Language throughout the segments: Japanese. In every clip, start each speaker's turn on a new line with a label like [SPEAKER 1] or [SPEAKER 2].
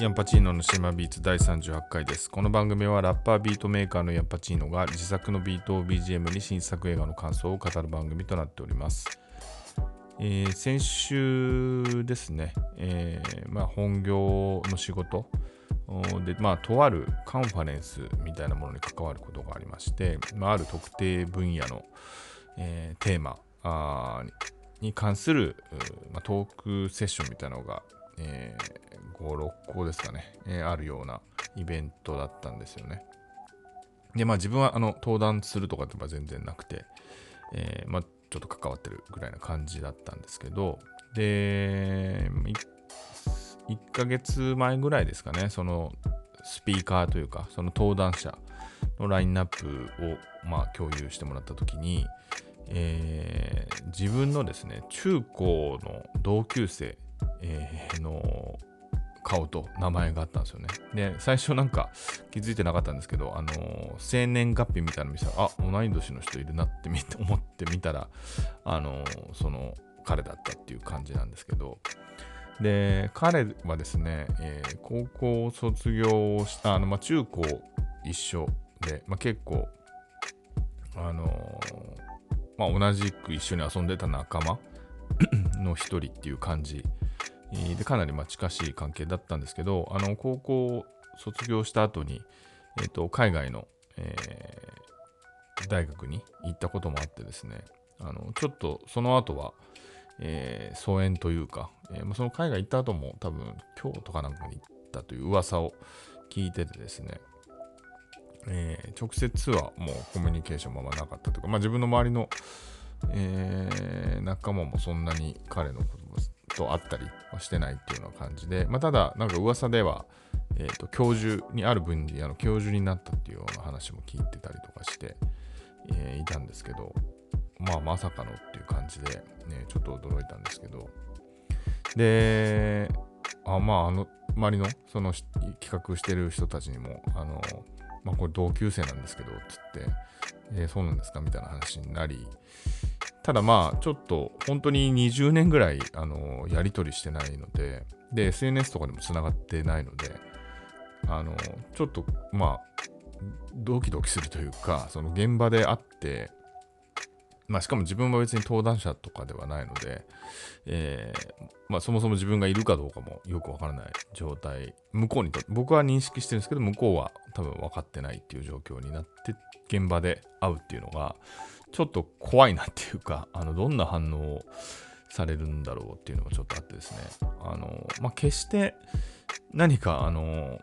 [SPEAKER 1] ヤンパチーノのシマビーツ第38回です。この番組はラッパービートメーカーのヤンパチーノが自作のビートを BGM に新作映画の感想を語る番組となっております。えー先週ですね、えーまあ、本業の仕事で、まあ、とあるカンファレンスみたいなものに関わることがありまして、まあ、ある特定分野の、えーテーマに関する、まあ、トークセッションみたいなのが、えー5、6個ですかね、えーあるようなイベントだったんですよね。で、まあ自分はあの登壇するとかって全然なくて、えーまあちょっと関わってるぐらいな感じだったんですけど、で、1ヶ月前ぐらいですかね、そのスピーカーというか、その登壇者のラインナップをまあ共有してもらったときに、えー自分のですね、中高の同級生、えの顔と名前があったんですよね。で、最初なんか気づいてなかったんですけど、あの生年月日みたいなの見せたら、あ、同い年の人いるなって思ってみたら、あのその彼だったっていう感じなんですけど、で、彼はですね、えー高校を卒業した、あの、まあ、中高一緒で、まあ、結構、あのまあ、同じく一緒に遊んでた仲間の一人っていう感じでかなりま近しい関係だったんですけど、あの高校を卒業した後に、えーと海外の、えー大学に行ったこともあってですね、あのちょっとその後は、えー疎遠というか、えーその海外行った後も多分京都かなんかに行ったという噂を聞いててですね、えー直接はもうコミュニケーションもあんまなかったというか、まあ、自分の周りの、えー仲間もそんなに彼のこともと会ったりはしてないっていうような感じで、まあ、ただ、なんか噂では、えーと教授にある分野の教授になったっていうような話も聞いてたりとかして、えーいたんですけど、まあまさかのっていう感じで、ね、ちょっと驚いたんですけど、で、あまあ、あの、周りの、その企画してる人たちにも、あの、まあ、これ同級生なんですけど、つって、えーそうなんですか？みたいな話になり、ただまあ、ちょっと本当に20年ぐらい、あの、やり取りしてないので、で、SNS とかでもつながってないので、あの、ちょっと、まあ、ドキドキするというか、その現場で会って、まあ、しかも自分は別に登壇者とかではないので、えーまあ、そもそも自分がいるかどうかもよくわからない状態、向こうにと、僕は認識してるんですけど、向こうは多分分かってないっていう状況になって、現場で会うっていうのが、ちょっと怖いなっていうか、あのどんな反応をされるんだろうっていうのがちょっとあってですね、あの、まあ、決して何か、あの、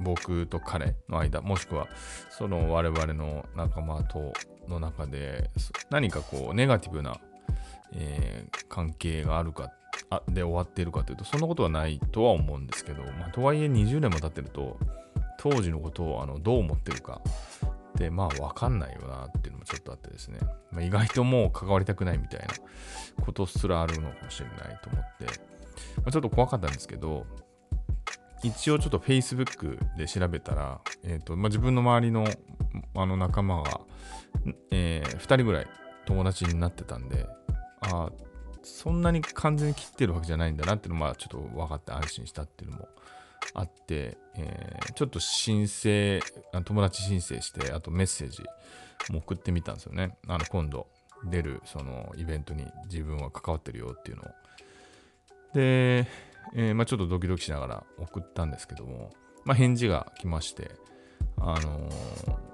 [SPEAKER 1] 僕と彼の間、もしくはその我々の仲間との中で何かこうネガティブな、えー関係があるかあで終わっているかというとそんなことはないとは思うんですけど、まあ、とはいえ20年も経ってると当時のことをあのどう思ってるかってまあ分かんないよなっていうのもちょっとあってですね、まあ、意外ともう関わりたくないみたいなことすらあるのかもしれないと思って、まあ、ちょっと怖かったんですけど一応ちょっと Facebook で調べたら、えーとまあ、自分の周りのあの仲間が、え2人ぐらい友達になってたんで、あーそんなに完全に切ってるわけじゃないんだなっていうのも、まあ、ちょっと分かって安心したっていうのもあって、えーちょっと申請、友達申請して、あとメッセージも送ってみたんですよね。あの今度出るそのイベントに自分は関わってるよっていうのを。で、えーまあ、ちょっとドキドキしながら送ったんですけども、まあ、返事が来まして、あのー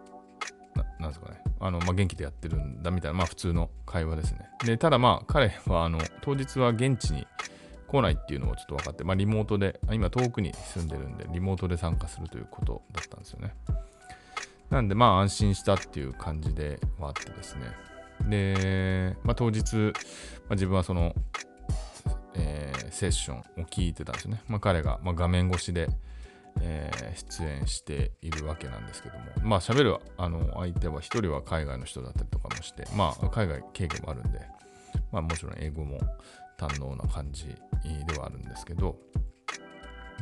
[SPEAKER 1] ななんですかね、あのまあ、元気でやってるんだみたいな、まあ、普通の会話ですね。で、ただまあ、彼はあの当日は現地に来ないっていうのもちょっと分かって、まあ、リモートで、今遠くに住んでるんで、リモートで参加するということだったんですよね。なんで、まあ、安心したっていう感じではあってですね。で、まあ、当日、まあ、自分はその、えーセッションを聞いてたんですよね。まあ、彼が、まあ、画面越しで、えー出演しているわけなんですけども、まあ、喋るあの相手は一人は海外の人だったりとかもして、まあ、海外経験もあるんで、まあ、もちろん英語も堪能な感じではあるんですけど、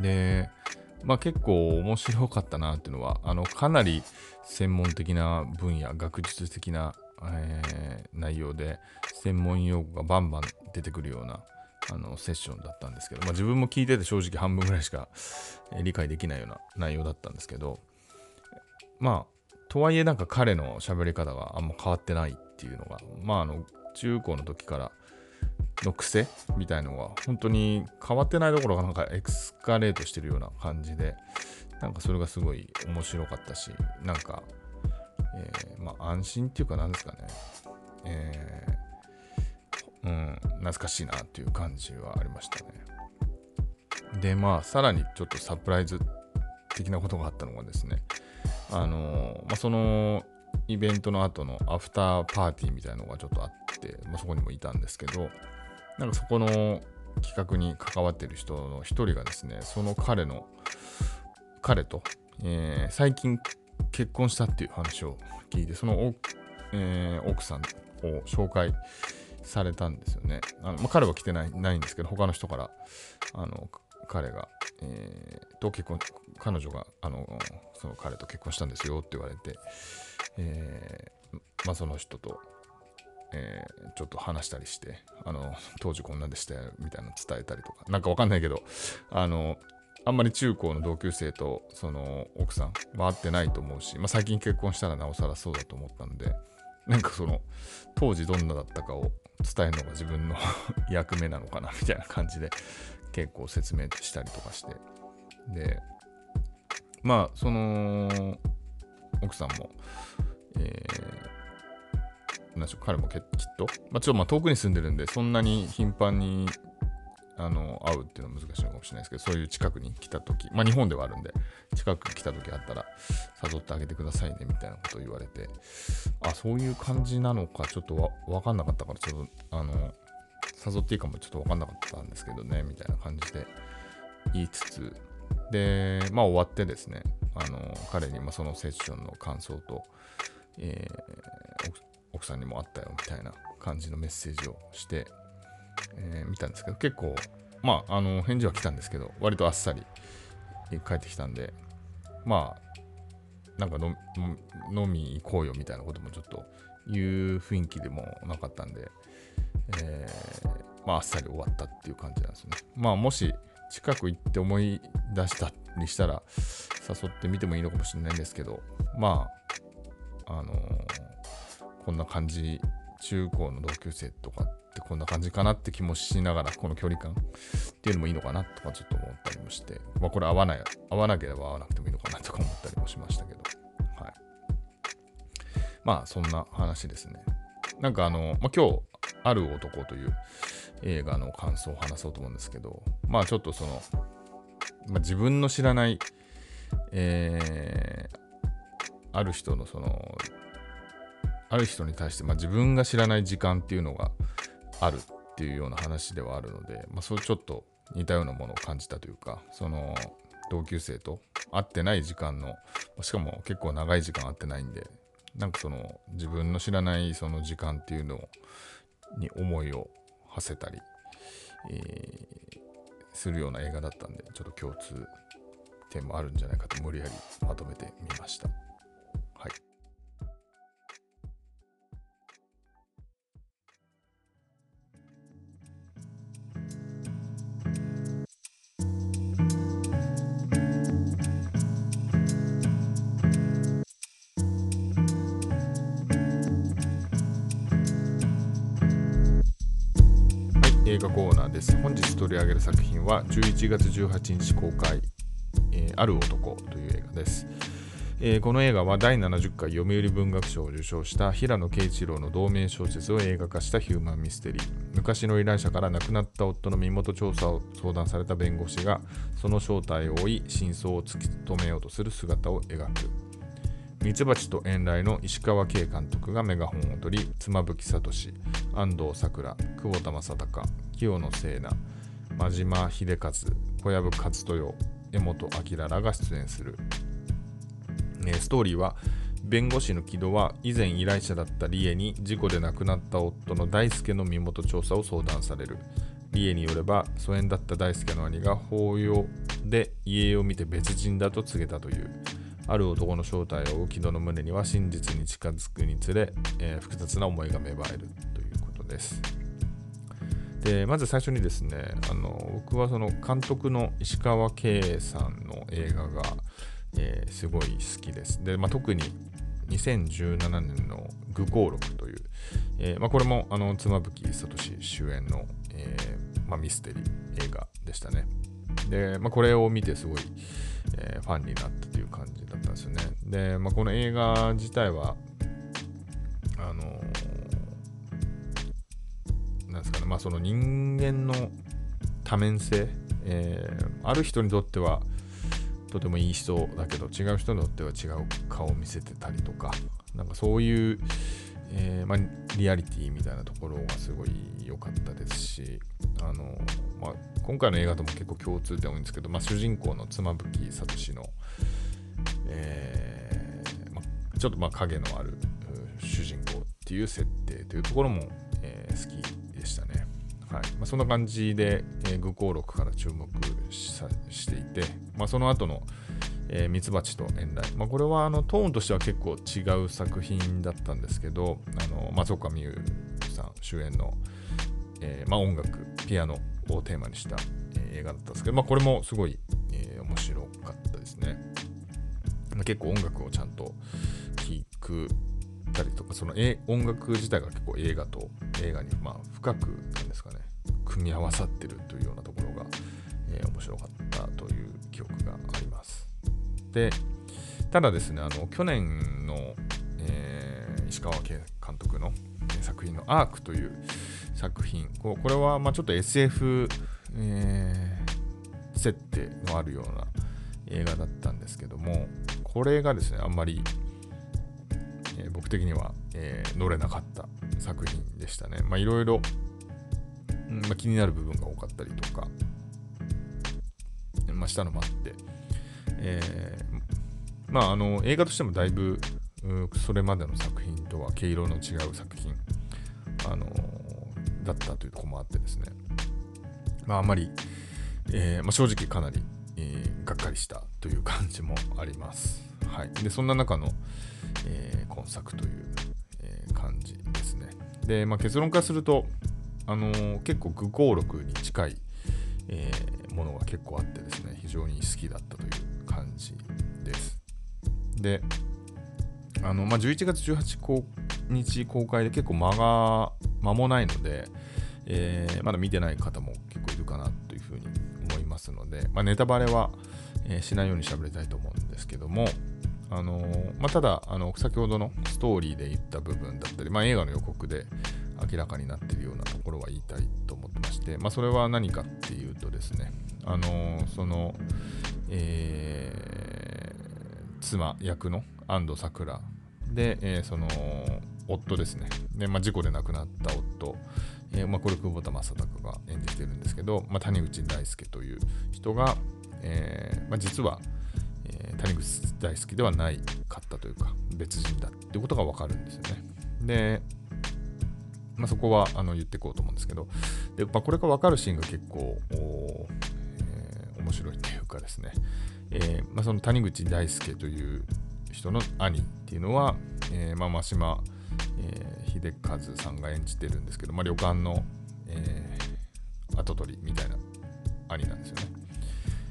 [SPEAKER 1] で、まあ、結構面白かったなっていうのは、あのかなり専門的な分野、学術的な、えー内容で、専門用語がバンバン出てくるようなあのセッションだったんですけど、まあ、自分も聞いてて正直半分ぐらいしか理解できないような内容だったんですけどまあとはいえなんか彼の喋り方があんま変わってないっていうのがまああの中高の時からの癖みたいのが本当に変わってないところがなんかエクスカレートしてるような感じでなんかそれがすごい面白かったしなんか、えー、まあ安心っていうか何ですかね。えー、うん懐かしいなっていう感じはありましたね。でまあさらにちょっとサプライズ的なことがあったのがですねあのまあ、そのイベントの後のアフターパーティーみたいなのがちょっとあって、まあ、そこにもいたんですけど、なんかそこの企画に関わってる人の一人がですね、その彼の、彼と、えー、最近結婚したっていう話を聞いて、その、えー、奥さんを紹介されたんですよね。あのまあ、彼は来てないないんですけど、他の人からあの彼が、えー、と結婚、彼女があのその彼と結婚したんですよって言われて、えー、まあ、その人と、えー、ちょっと話したりして、あの、当時こんなんでしたよ、みたいなの伝えたりとか、なんかわかんないけど、あの、あんまり中高の同級生とその奥さんは会ってないと思うし、まあ、最近結婚したらなおさらそうだと思ったんで、なんかその当時どんなだったかを伝えるのが自分の 役目なのかなみたいな感じで結構説明したりとかして。で、まあその奥さんも、えー、なんでしょう、彼もきっと、まあ、ちょっとまあ遠くに住んでるんで、そんなに頻繁にあの会うっていうのは難しいのかもしれないですけど、そういう近くに来たとき、まあ日本ではあるんで、近くに来たときあったら、誘ってあげてくださいねみたいなことを言われて、あ、そういう感じなのか、ちょっとわ分かんなかったから、ちょっと、あの、誘っていいかもちょっと分かんなかったんですけどね、みたいな感じで言いつつ、で、まあ終わってですね、あの彼にもそのセッションの感想と、えー、奥さんにもあったよみたいな感じのメッセージをして、えー、見たんですけど結構まああの返事は来たんですけど割とあっさり帰ってきたんでまあなんか飲み行こうよみたいなこともちょっと言う雰囲気でもなかったんで、えー、まああっさり終わったっていう感じなんですね。まあもし近く行って思い出したりしたら誘ってみてもいいのかもしれないんですけどまああのー、こんな感じ中高の同級生とかってこんな感じかなって気もしながらこの距離感っていうのもいいのかなとかちょっと思ったりもしてまあこれ合わない合わなければ合わなくてもいいのかなとか思ったりもしましたけど。はい。まあそんな話ですね。なんかあの、まあ、今日ある男という映画の感想を話そうと思うんですけど、まあちょっとその、まあ、自分の知らない、えー、ある人のその、ある人に対して、まあ、自分が知らない時間っていうのがあるっていうような話ではあるので、まあ、そうちょっと似たようなものを感じたというか、その同級生と会ってない時間の、しかも結構長い時間会ってないんで、なんかその自分の知らないその時間っていうのに思いを馳せたり、えー、するような映画だったんで、ちょっと共通点もあるんじゃないかと無理やりまとめてみました。映画コーナーです。本日取り上げる作品は11月18日公開、えー、ある男という映画です、えー、この映画は第70回読売文学賞を受賞した平野啓一郎の同名小説を映画化したヒューマンミステリー。昔の依頼者から亡くなった夫の身元調査を相談された弁護士がその正体を追い真相を突き止めようとする姿を描く。ミツバチと遠来の石川慶監督がメガホンを取り、妻夫木聡、安藤サクラ、久保田正孝、清野聖奈、真島秀和、小籔勝豊、江本明らが出演する。ストーリーは、弁護士の木戸は以前依頼者だったリエに事故で亡くなった夫の大輔の身元調査を相談される。リエによれば疎遠だった大輔の兄が法要で家を見て別人だと告げたという。ある男の正体を浮き戸の胸には真実に近づくにつれ、えー、複雑な思いが芽生えるということです。でまず最初にですねあの僕はその監督の石川圭さんの映画が、えー、すごい好きですで、まあ、特に2017年の「愚行録」という、えーまあ、これもあの妻夫木聡主演の、えーまあ、ミステリー映画でしたねで、まあ、これを見てすごい、え、ファンになっただったんですよね。で、まあ、この映画自体はあのなんですかね、まあ、その人間の多面性、えー、ある人にとってはとてもいい人だけど違う人にとっては違う顔を見せてたりとかなんかそういう、えー、まあ、リアリティみたいなところがすごい良かったですしあの、まあ、今回の映画とも結構共通点多いんですけど、まあ、主人公の妻夫木聡の、えー、ま、ちょっとま影のある主人公っていう設定というところも、えー、好きでしたね。はいまあ、そんな感じで、えー、愚行録から注目していて、まあ、その後のえ、ミツバチと遠来。まあ、これはあのトーンとしては結構違う作品だったんですけど、あの松岡美優さん主演の、えー、まあ、音楽、ピアノをテーマにした、え、映画だったんですけど、まあ、これもすごい、結構音楽をちゃんと聴くたりとか、その音楽自体が結構映画と映画にまあ深くなんですかね、組み合わさってるというようなところが、えー、面白かったという記憶があります。で、ただですね、あの去年の、えー、石川圭監督の作品のアークという作品、これはまあちょっと SF、えー、設定のあるような映画だったんですけども、これがですね、あんまりえー、僕的には、えー、乗れなかった作品でしたね。まあいろいろ、まあ、気になる部分が多かったりとか、まあ、したのもあって、えー、まああの映画としてもだいぶそれまでの作品とは毛色の違う作品、あの、だったというところもあってですね、まああんまり、えーまあ、正直かなり、えー、がっかりしたという感じもあります。はい、でそんな中の、えー、今作という、えー、感じですね。で、まあ、結論からすると、あのー、結構愚行録に近い、えー、ものが結構あってですね、非常に好きだったという感じです。で、あのまあ、11月18日公開で結構間が間もないので、えー、まだ見てない方も結構いるかなというふうに思いますので、まあ、ネタバレは、えー、しないように喋りたいと思うんですけども、あのまあ、ただあの、先ほどのストーリーで言った部分だったり、まあ、映画の予告で明らかになっているようなところは言いたいと思ってまして、まあ、それは何かっていうとですね、あのその、えー、妻役の安藤サクラで、えー、その夫ですね、でまあ、事故で亡くなった夫、えーまあ、これ久保田正孝が演じてるんですけど、まあ、谷口大輔という人が、えーまあ、実は、え、谷口大好きではないかったというか、別人だっていうことがわかるんですよね。で、ま、そこはあの言っていこうと思うんですけど、でま、これがわかるシーンが結構、え、面白いというかですね、えま、その谷口大輔という人の兄っていうのは、えーまあ、真島、えー、秀和さんが演じてるんですけど、まあ、旅館の、えー、跡取りみたいな兄なんですよね。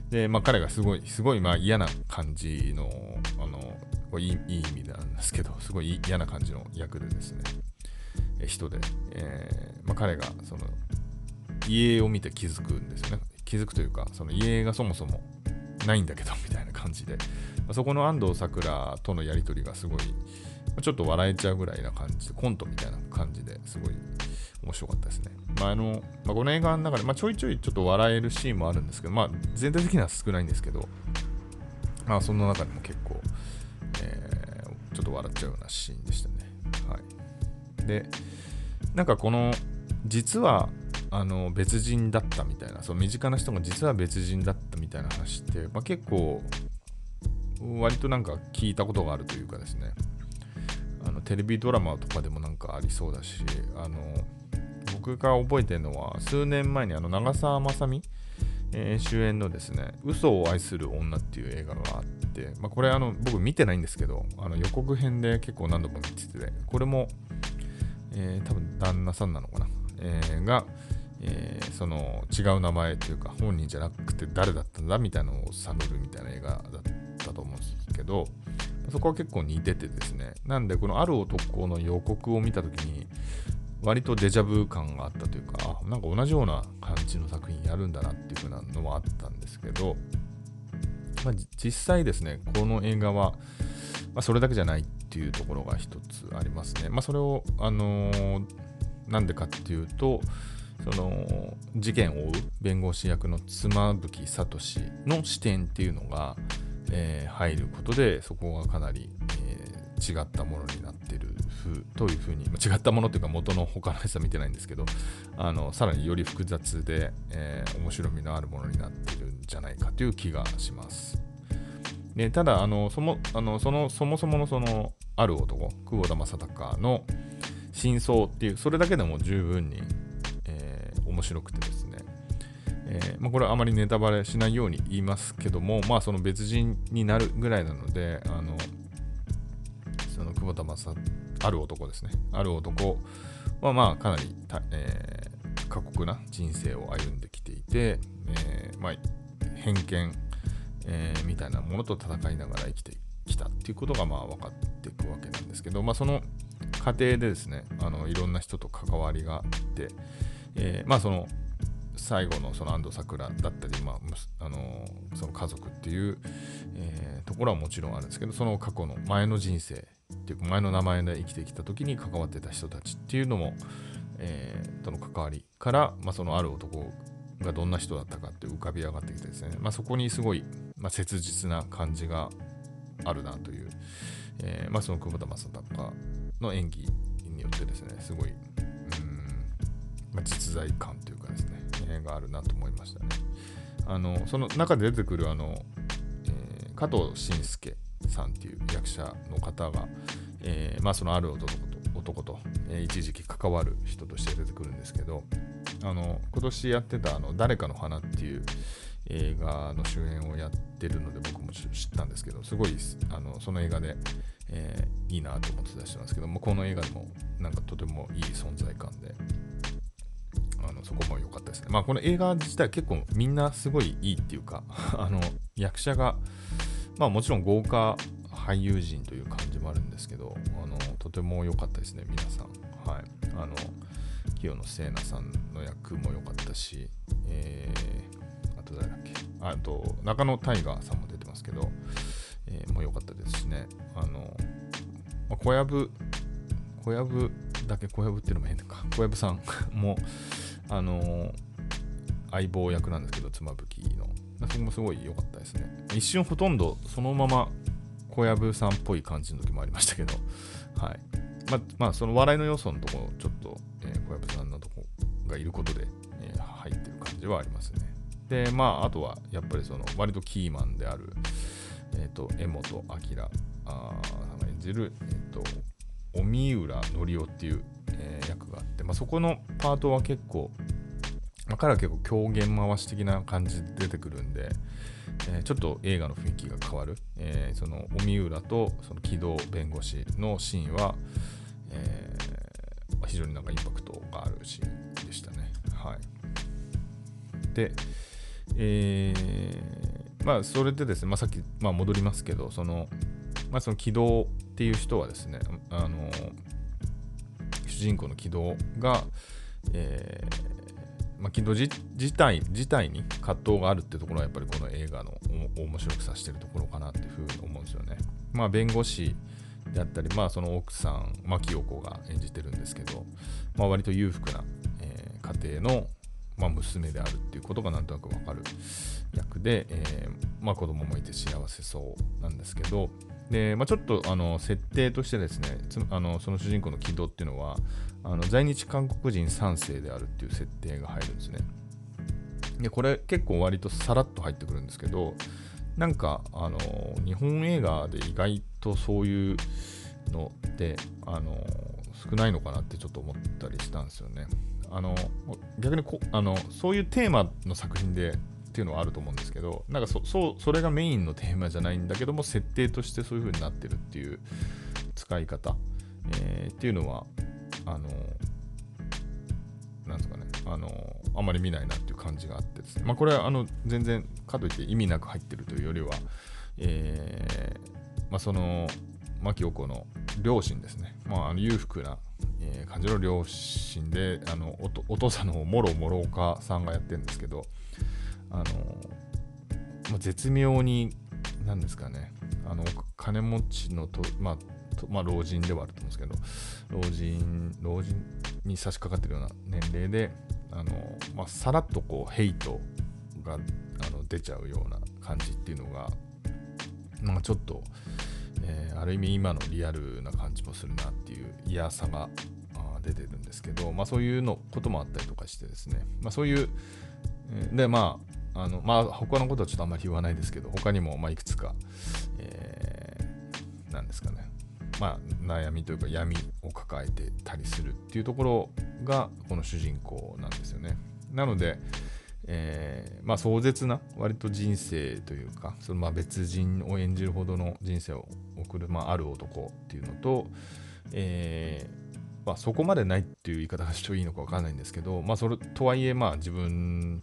[SPEAKER 1] で、まあ、彼がすごい、すごいまあ嫌な感じの、あの、いいいい意味なんですけど、すごい嫌な感じの役でですね、え人で、えーまあ、彼がその家を見て気づくんですよね。気づくというか、その家がそもそもないんだけど、みたいな感じで、まあ、そこの安藤サクラとのやりとりがすごい、ちょっと笑えちゃうぐらいな感じで、コントみたいな感じですごい面白かったですね。まああのまあ、この映画の中で、まあ、ちょいちょいちょっと笑えるシーンもあるんですけど、まあ、全体的には少ないんですけど、まあ、その中でも結構、えー、ちょっと笑っちゃうようなシーンでしたね。はい。で、なんかこの、実はあの別人だったみたいな、その身近な人が実は別人だったみたいな話って、まあ、結構、割となんか聞いたことがあるというかですね、テレビドラマとかでもなんかありそうだし、あの僕が覚えてるのは、数年前にあの長澤まさみ、えー、主演のですね、嘘を愛する女っていう映画があって、まあ、これあの僕見てないんですけど、あの予告編で結構何度も見てて、これも、えー、多分旦那さんなのかな、えー、が、えー、その違う名前というか本人じゃなくて誰だったんだみたいなのを探るみたいな映画だったと思うんですけどそこは結構似ててですねなんでこのある男の予告を見た時に割とデジャブ感があったというかなんか同じような感じの作品やるんだなっていう風なのはあったんですけど、まあ、実際ですねこの映画は、まあ、それだけじゃないっていうところが一つありますね。まあ、それを、あのー、なんでかっていうと、その事件を追う弁護士役の妻夫木聡の視点っていうのが、えー、入ることでそこがかなり、えー、違ったものになっているというふうに、まあ、違ったものというか元の他のやつは見てないんですけどあのさらにより複雑で、えー、面白みのあるものになってるんじゃないかという気がします。でただあのそもあのそのそもそものそのある男久保田正孝の真相っていうそれだけでも十分にえ面白くてですね、えー、まあ、これはあまりネタバレしないように言いますけども、まあ、その別人になるぐらいなので、あのその久保田正ある男ですね、ある男。は、まあ、かなりたえー、過酷な人生を歩んできていて、えー、まあ、偏見、え、みたいなものと戦いながら生きてきたっていうことがまあ分かっていくわけなんですけど、まあ、その過程でですねあのいろんな人と関わりがあって、え、まあその最後のその安藤サクラだったり、まあ、あのその家族っていう、えー、ところはもちろんあるんですけどその過去の前の人生っていうか前の名前で生きてきた時に関わってた人たちっていうのも、えー、との関わりから、まあ、そのある男がどんな人だったかって浮かび上がってきてですね、まあ、そこにすごい、まあ、切実な感じがあるなという、えーまあ、その久保田正孝の演技によってですねすごいうんまあ、実在感というかですね、えー、があるなと思いましたね。あのその中で出てくるあの、えー、加藤慎介さんっていう役者の方が、えー、まあ、そのある男と男と、えー、一時期関わる人として出てくるんですけどあの今年やってたあの「誰かの花」っていう映画の主演をやってるので僕も知ったんですけどすごいあのその映画で、えー、いいなと思ってた人なんですけどもこの映画でもなんかとてもいい存在感でのそこも良かったですね。まあこの映画自体結構みんなすごいいいっていうか、あの役者が、まあもちろん豪華俳優陣という感じもあるんですけど、あのとても良かったですね、皆さん。はい。あの、清野聖奈さんの役も良かったし、えー、あと誰だっけ？あと、中野大河さんも出てますけど、えー、もう良かったですしね。あの、まあ、小籔、小籔だけ小籔っていうのも変か。小籔さんも、あの、相棒役なんですけど、妻夫木の。それもすごい良かったですね。一瞬ほとんどそのまま小籔さんっぽい感じの時もありましたけど、はい。まあ、まあ、その笑いの要素のところ、ちょっと、えー、小籔さんのとこがいることで、えー、入ってる感じはありますね。で、まあ、あとは、やっぱりその、割とキーマンである、えっ、ー、と、江本明あ演じる、えっ、と、荻浦紀夫っていう、があって、まあ、そこのパートは結構、まあ、彼は結構狂言回し的な感じで出てくるんで、えー、ちょっと映画の雰囲気が変わる、えー、その荻浦とその木戸弁護士のシーンは、えー、非常になんかインパクトがあるシーンでしたね。はい、で、えー、まあそれでですね、まあ、さっき、まあ、戻りますけどその、まあ、その軌道っていう人はですね、あの人公の軌道が、えーまあ、軌道自体自体に葛藤があるってところはやっぱりこの映画の面白くさせてるところかなっていうふうに思うんですよね。まあ、弁護士であったり、まあ、その奥さん、牧陽子が演じてるんですけど、まあ、割と裕福な、えー、家庭の、まあ、娘であるっていうことがなんとなくわかる役で、えーまあ、子供もいて幸せそうなんですけど、で、まあ、ちょっとあの設定としてですねあのその主人公の軌道っていうのはあの在日韓国人3世であるっていう設定が入るんですね。でこれ結構割とさらっと入ってくるんですけどなんかあの日本映画で意外とそういうのってあの少ないのかなってちょっと思ったりしたんですよね。あの逆にこあのそういうテーマの作品でっていうのはあると思うんですけどなんかそそうそれがメインのテーマじゃないんだけども設定としてそういう風になってるっていう使い方、えー、っていうのはあのなんですかね、あのあまり見ないなっていう感じがあってですね、まあ、これはあの全然かといって意味なく入ってるというよりは、えー、まあ、その牧陽子の両親ですね、まあ、あの裕福な、えー、感じの両親であのお父さんのもろもろおかさんがやってるんですけどあの、まあ、絶妙に何ですかね。あの金持ちのと、まあまあ、老人ではあると思うんですけど老人老人に差し掛かってるような年齢であの、まあ、さらっとこうヘイトがあの出ちゃうような感じっていうのが、まあ、ちょっと、えー、ある意味今のリアルな感じもするなっていう嫌さが出てるんですけど、まあ、そういうのこともあったりとかしてですね、まあ、そういう、でまああのまあ他のことはちょっとあんまり言わないですけど他にもまあいくつか、えー、なんですかねまあ、悩みというか闇を抱えてたりするっていうところがこの主人公なんですよね。なので、えー、まあ、壮絶な割と人生というかそのまあ別人を演じるほどの人生を送る、まあ、ある男っていうのと、えー、まあ、そこまでないっていう言い方がしていいのか分かんないんですけど、まあ、それとはいえまあ自分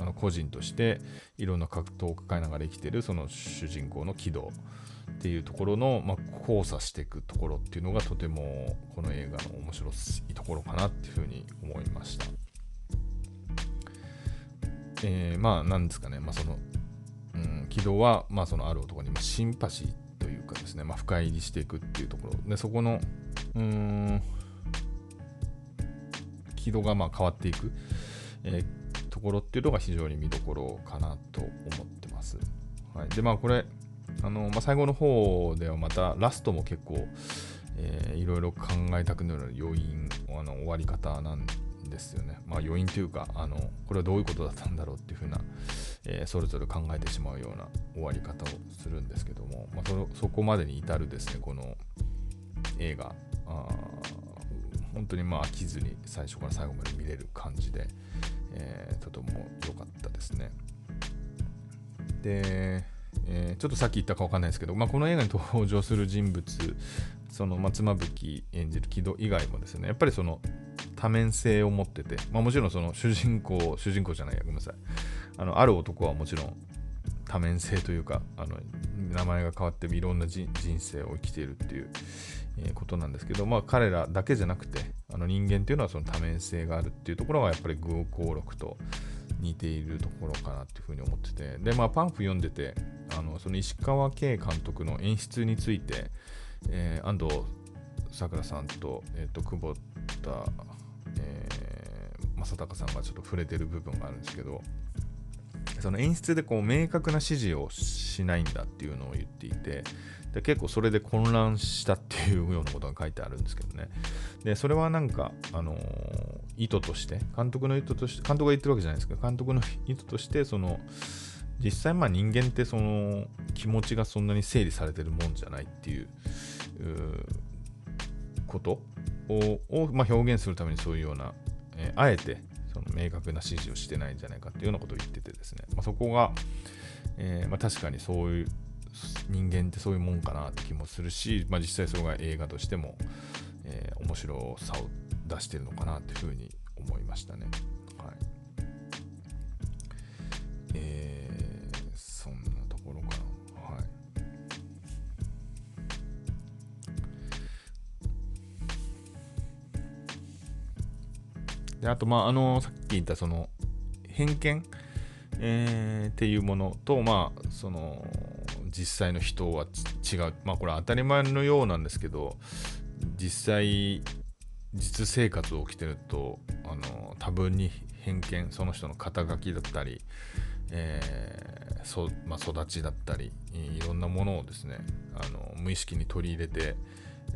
[SPEAKER 1] あの個人としていろんな格闘を抱えながら生きてるその主人公の軌道っていうところの、まあ、交差していくところっていうのがとてもこの映画の面白いところかなっていうふうに思いました。えー、まあなんですかね、まあその、うん、軌道は、まあそのある男に、まあ、シンパシーというかですね、まあ、深入りしていくっていうところ。で、そこの、うん、軌道がまあ変わっていく、えー、ところっていうのが非常に見どころかなと思ってます。はい、で、まあこれ、あの、まあ、最後の方ではまたラストも結構、えー、いろいろ考えたくなる要因、あの終わり方なんですよね。まあ余韻というか、あの、これはどういうことだったんだろうっていうふうな、えー、それぞれ考えてしまうような終わり方をするんですけども、まあ、そそこまでに至るですね、この映画、あ本当にまあ飽きずに最初から最後まで見れる感じで、えー、とても良かったですね。で、えー、ちょっとさっき言ったか分かんないですけど、まあ、この映画に登場する人物、その松間吹演じる木戸以外もですね、やっぱりその多面性を持ってて、まあ、もちろんその主人公、主人公じゃないや、ごめんなさい。あのある男はもちろん多面性というか、あの名前が変わっていろんな人生を生きているっていう、え、ことなんですけど、まあ、彼らだけじゃなくて、あの人間っていうのはその多面性があるっていうところがやっぱり偶行録と似ているところかなっていうふうに思ってて、で、まあ、パンフ読んでて、あのその石川圭監督の演出について、えー、安藤さくらさんと,、えーと、久保田、えー、正隆さんがちょっと触れてる部分があるんですけどその演出でこう明確な指示をしないんだっていうのを言っていてで結構それで混乱したっていうようなことが書いてあるんですけどね。でそれはなんか、あのー、意図として監督の意図として監督が言ってるわけじゃないですけど監督の意図としてその実際まあ人間ってその気持ちがそんなに整理されてるもんじゃないっていうことをまあ、表現するためにそういうような、えー、あえてその明確な指示をしてないんじゃないかっていうようなことを言っててですね、まあ、そこが、えーまあ、確かにそういう人間ってそういうもんかなって気もするし、まあ、実際それが映画としても、えー、面白さを出してるのかなっていうふうに思いましたね。はいであと、まあ、あの、さっき言ったその、偏見、えー、っていうものと、まあ、その、実際の人は違う。まあ、これ当たり前のようなんですけど、実際、実生活を起きてると、あの、多分に偏見、その人の肩書きだったり、えーそまあ、育ちだったりいろんなものをですねあの無意識に取り入れて、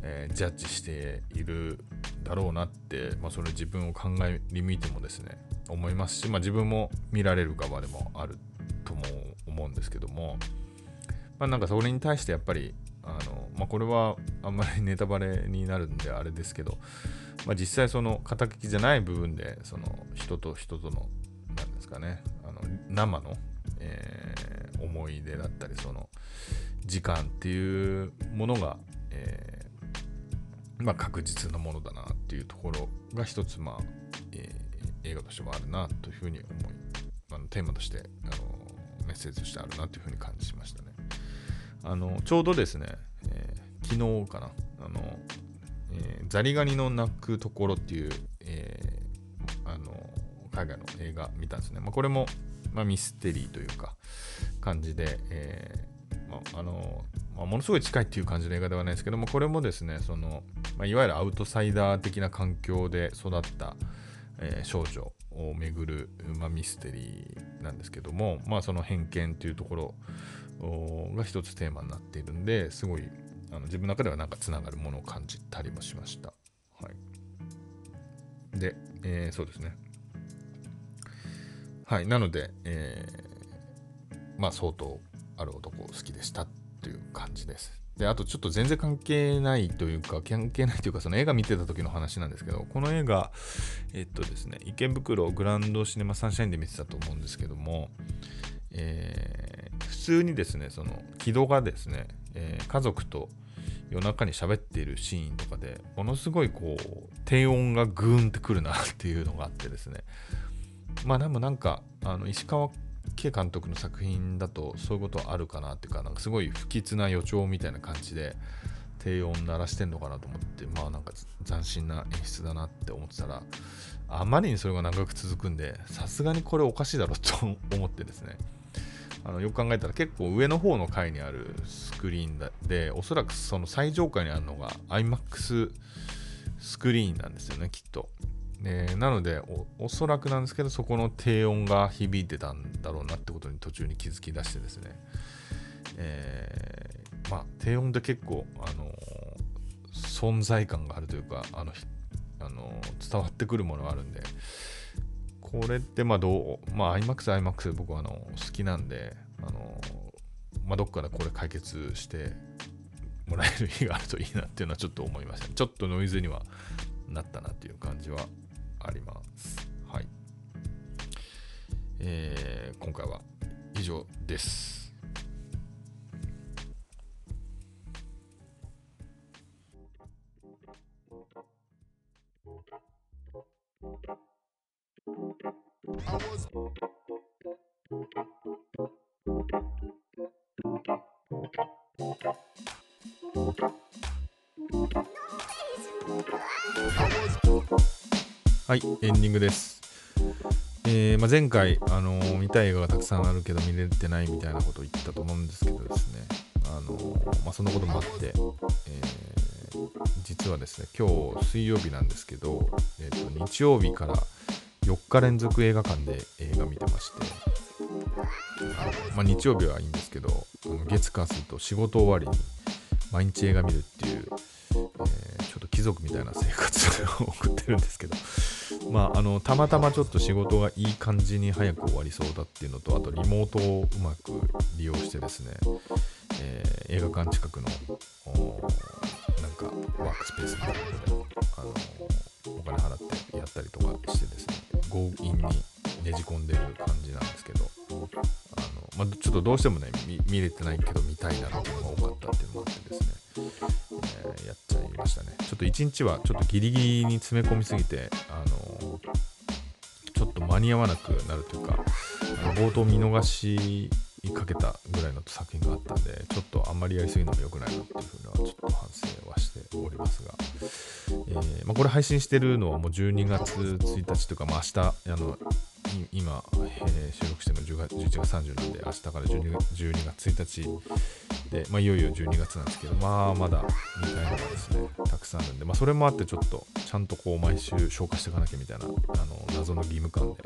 [SPEAKER 1] えー、ジャッジしているだろうなって、まあ、それ自分を考えにみてもですね思いますし、まあ、自分も見られる側でもあるとも思うんですけども、まあ、なんかそれに対してやっぱりあの、まあ、これはあんまりネタバレになるんであれですけど、まあ、実際その肩書きじゃない部分でその人と人との何ですかねあの生の、えー、思い出だったりその時間っていうものが、えーまあ、確実なものだなっていうところが一つ、まあ、え映画としてはあるなというふうに思い、あのテーマとしてあのメッセージとしてあるなというふうに感じましたね。あのちょうどですね、えー、昨日かな、あのえー、ザリガニの鳴くところっていう、えー、あの海外の映画見たんですね。まあ、これも、まあ、ミステリーというか感じで、えーまあ、あのまあ、ものすごい近いっていう感じの映画ではないですけども、これもですね、その、まあ、いわゆるアウトサイダー的な環境で育った、えー、少女をめぐる、まあ、ミステリーなんですけども、まあ、その偏見というところが一つテーマになっているんですごいあの自分の中ではなんかつながるものを感じたりもしました。はい、で、えー、そうですね。はい、なので、えー、まあ相当ある男好きでしたという感じです。で、あとちょっと全然関係ないというか、関係ないというか、その映画見てた時の話なんですけど、この映画、えっとですね、池袋グランドシネマサンシャインで見てたと思うんですけども、えー、普通にですね、その、木戸がですね、えー、家族と夜中に喋っているシーンとかでものすごいこう低音がグーンってくるなっていうのがあってですねまあでもなんかあの石川圭監督の作品だとそういうことあるかなっていうかなんかすごい不吉な予兆みたいな感じで低音鳴らしてんのかなと思ってまあなんか斬新な演出だなって思ってたらあまりにそれが長く続くんでさすがにこれおかしいだろうと 思ってですねあのよく考えたら結構上の方の階にあるスクリーンでおそらくその最上階にあるのが iMAX スクリーンなんですよねきっと。でなのでおそらくなんですけどそこの低音が響いてたんだろうなってことに途中に気づき出してですね、えー、まあ低音って結構、あの、存在感があるというかあの、あの、伝わってくるものがあるんでこれってまあどう、まあ iMAX、iMAX 僕はあの好きなんで、あのまあ、どっかでこれ解決してもらえる日があるといいなっていうのはちょっと思いました、ちょっとノイズにはなったなっていう感じはあります。はい。えー、今回は以上です。はい、エンディングです。えーまあ、前回、あのー、見たい映画がたくさんあるけど見れてないみたいなことを言ったと思うんですけどですね、あのー、まあ、そんなこともあって、え、実はですね、今日水曜日なんですけど、えーと、日曜日から4日連続映画館で映画見てまして、あまあ、日曜日はいいんですけど、月火水と仕事終わりに毎日映画見るっていう、えー、ちょっと貴族みたいな生活を送ってるんですけど、まあ、あのたまたまちょっと仕事がいい感じに早く終わりそうだっていうのとあとリモートをうまく利用してですね、えー、映画館近くのなんかワークスペースみたいなのであのお金払ってやったりとかしてですね強引にねじ込んでる感じなんですけどあの、まあ、ちょっとどうしてもね見れてないけど見たいなっていうのが多かったっていうのもあってと一日はちょっとギリギリに詰め込みすぎてあのちょっと間に合わなくなるというか冒頭見逃しかけたぐらいの作品があったんでちょっとあんまりやりすぎるのも良くないなっていうふうにはちょっと反省はしておりますが、えー、まあ、これ配信してるのはもう12月1日というか、まあ、明日あの今、えー、収録してるの10月11月30なんで明日から 12, 12月1日で、まあ、いよいよ12月なんですけどまあまだ見たいのがですねたくさんあるんで、まあ、それもあってちょっとちゃんとこう毎週消化していかなきゃみたいなあの謎の義務感で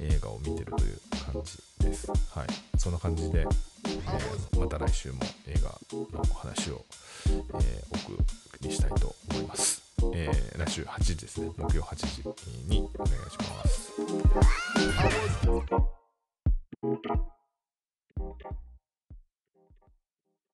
[SPEAKER 1] 映画を見てるという感じです。はい。そんな感じで、えー、また来週も映画のお話を、えー、お送りしたいと思います。えー、来週8時ですね。木曜8時にお願いします。Thank you.